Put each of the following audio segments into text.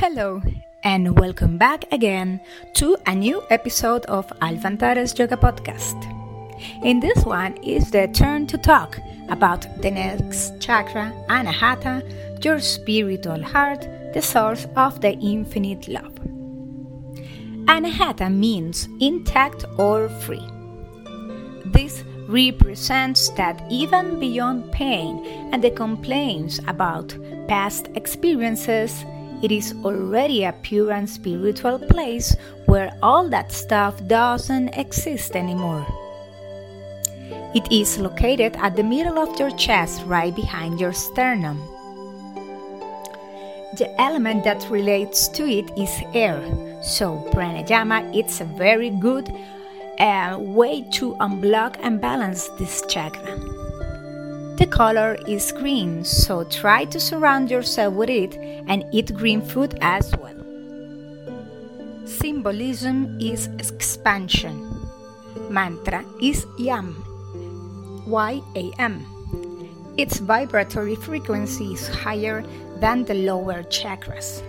Hello, and welcome back again to a new episode of Alfantares Yoga Podcast. In this one is the turn to talk about the next chakra, Anahata, your spiritual heart, the source of the infinite love. Anahata means intact or free. This represents that even beyond pain and the complaints about past experiences, it is already a pure and spiritual place where all that stuff doesn't exist anymore. It is located at the middle of your chest, right behind your sternum. The element that relates to it is air, so pranayama it's a very good uh, way to unblock and balance this chakra. The color is green, so try to surround yourself with it and eat green food as well. Symbolism is expansion. Mantra is YAM. Y A M. Its vibratory frequency is higher than the lower chakras.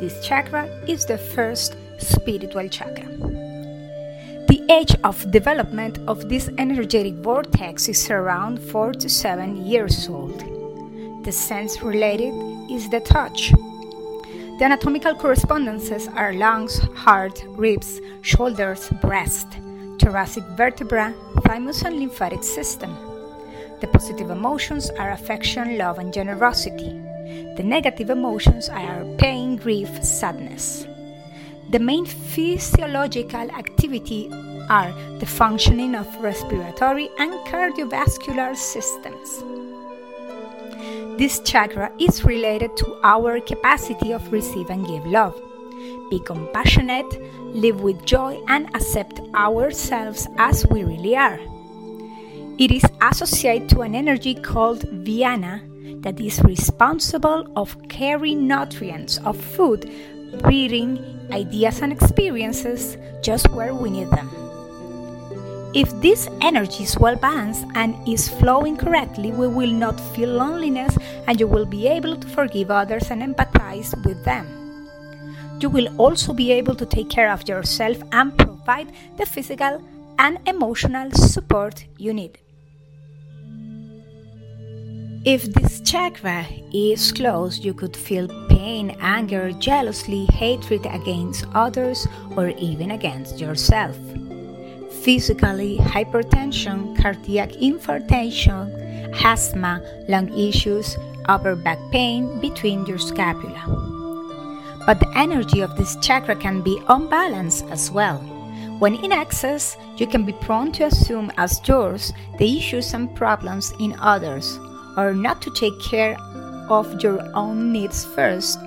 This chakra is the first spiritual chakra. Age of development of this energetic vortex is around 4 to 7 years old. The sense related is the touch. The anatomical correspondences are lungs, heart, ribs, shoulders, breast, thoracic vertebra, thymus, and lymphatic system. The positive emotions are affection, love, and generosity. The negative emotions are pain, grief, sadness. The main physiological activity are the functioning of respiratory and cardiovascular systems. This chakra is related to our capacity of receive and give love. Be compassionate, live with joy, and accept ourselves as we really are. It is associated to an energy called Vyana that is responsible of carrying nutrients of food, breathing, ideas and experiences just where we need them. If this energy is well balanced and is flowing correctly, we will not feel loneliness and you will be able to forgive others and empathize with them. You will also be able to take care of yourself and provide the physical and emotional support you need. If this chakra is closed, you could feel pain, anger, jealousy, hatred against others, or even against yourself. Physically, hypertension, cardiac infarction, asthma, lung issues, upper back pain between your scapula. But the energy of this chakra can be unbalanced as well. When in excess, you can be prone to assume as yours the issues and problems in others or not to take care of your own needs first,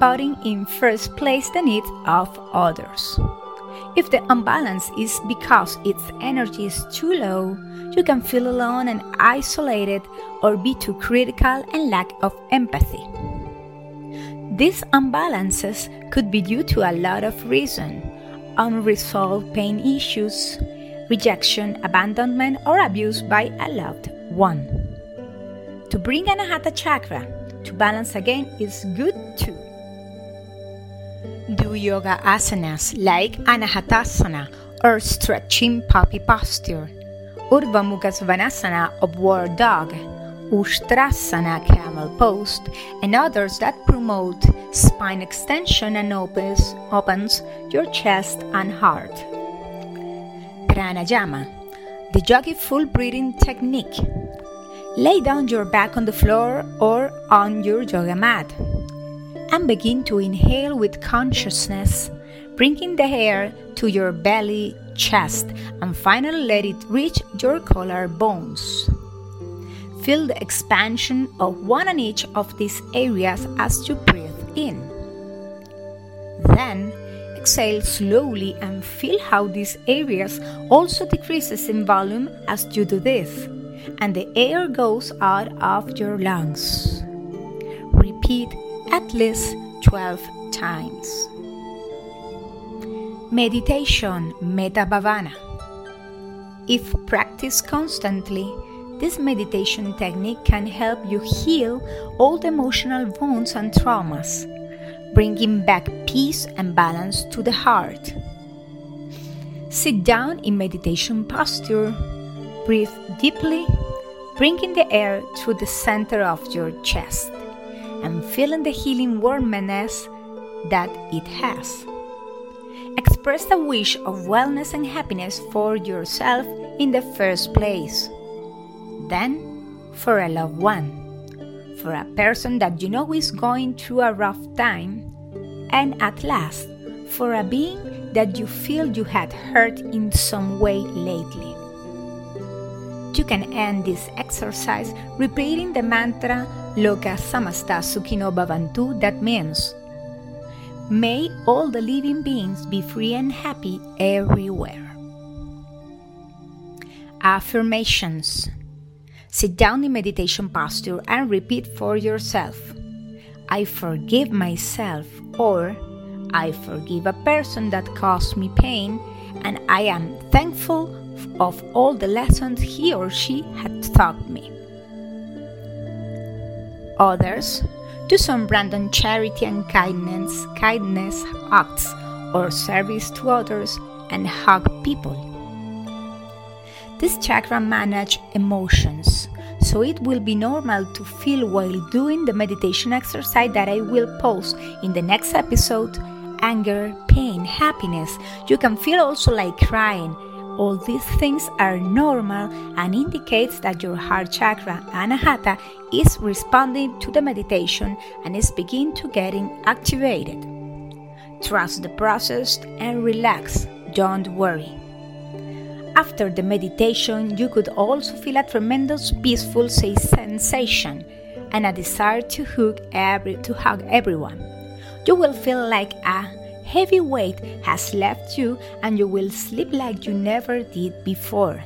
putting in first place the needs of others. If the imbalance is because its energy is too low, you can feel alone and isolated or be too critical and lack of empathy. These imbalances could be due to a lot of reasons unresolved pain issues, rejection, abandonment, or abuse by a loved one. To bring Anahata chakra to balance again is good too. Do yoga asanas like Anahatasana or stretching puppy posture, Urdhva Mukha Svanasana upward dog, Ustrasana camel pose, and others that promote spine extension and opens, opens your chest and heart. Pranayama, the yogi full breathing technique. Lay down your back on the floor or on your yoga mat and begin to inhale with consciousness, bringing the air to your belly, chest, and finally let it reach your collarbones. Feel the expansion of one and each of these areas as you breathe in. Then exhale slowly and feel how these areas also decreases in volume as you do this and the air goes out of your lungs. Repeat at least 12 times. Meditation Metta Bhavana. If practiced constantly, this meditation technique can help you heal all the emotional wounds and traumas. bringing back peace and balance to the heart. Sit down in meditation posture, breathe deeply, bringing the air through the center of your chest and feeling the healing warmness that it has. Express a wish of wellness and happiness for yourself in the first place. Then, for a loved one, for a person that you know is going through a rough time, and at last, for a being that you feel you had hurt in some way lately. You can end this exercise repeating the mantra Loka Samasta Sukhino Bhavantu that means May all the living beings be free and happy everywhere. Affirmations Sit down in meditation posture and repeat for yourself I forgive myself or I forgive a person that caused me pain and I am thankful of all the lessons he or she had taught me. Others do some random charity and kindness, kindness acts or service to others and hug people. This chakra manage emotions, so it will be normal to feel while doing the meditation exercise that I will post in the next episode anger, pain, happiness. You can feel also like crying. All these things are normal and indicates that your heart chakra anahata is responding to the meditation and is beginning to getting activated. Trust the process and relax. Don't worry. After the meditation, you could also feel a tremendous peaceful sensation and a desire to hug every to hug everyone. You will feel like a heavy weight has left you and you will sleep like you never did before.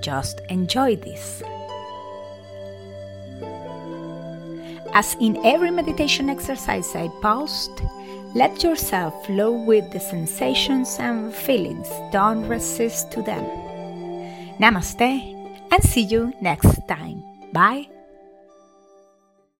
Just enjoy this. As in every meditation exercise I post, let yourself flow with the sensations and feelings. Don't resist to them. Namaste and see you next time. Bye.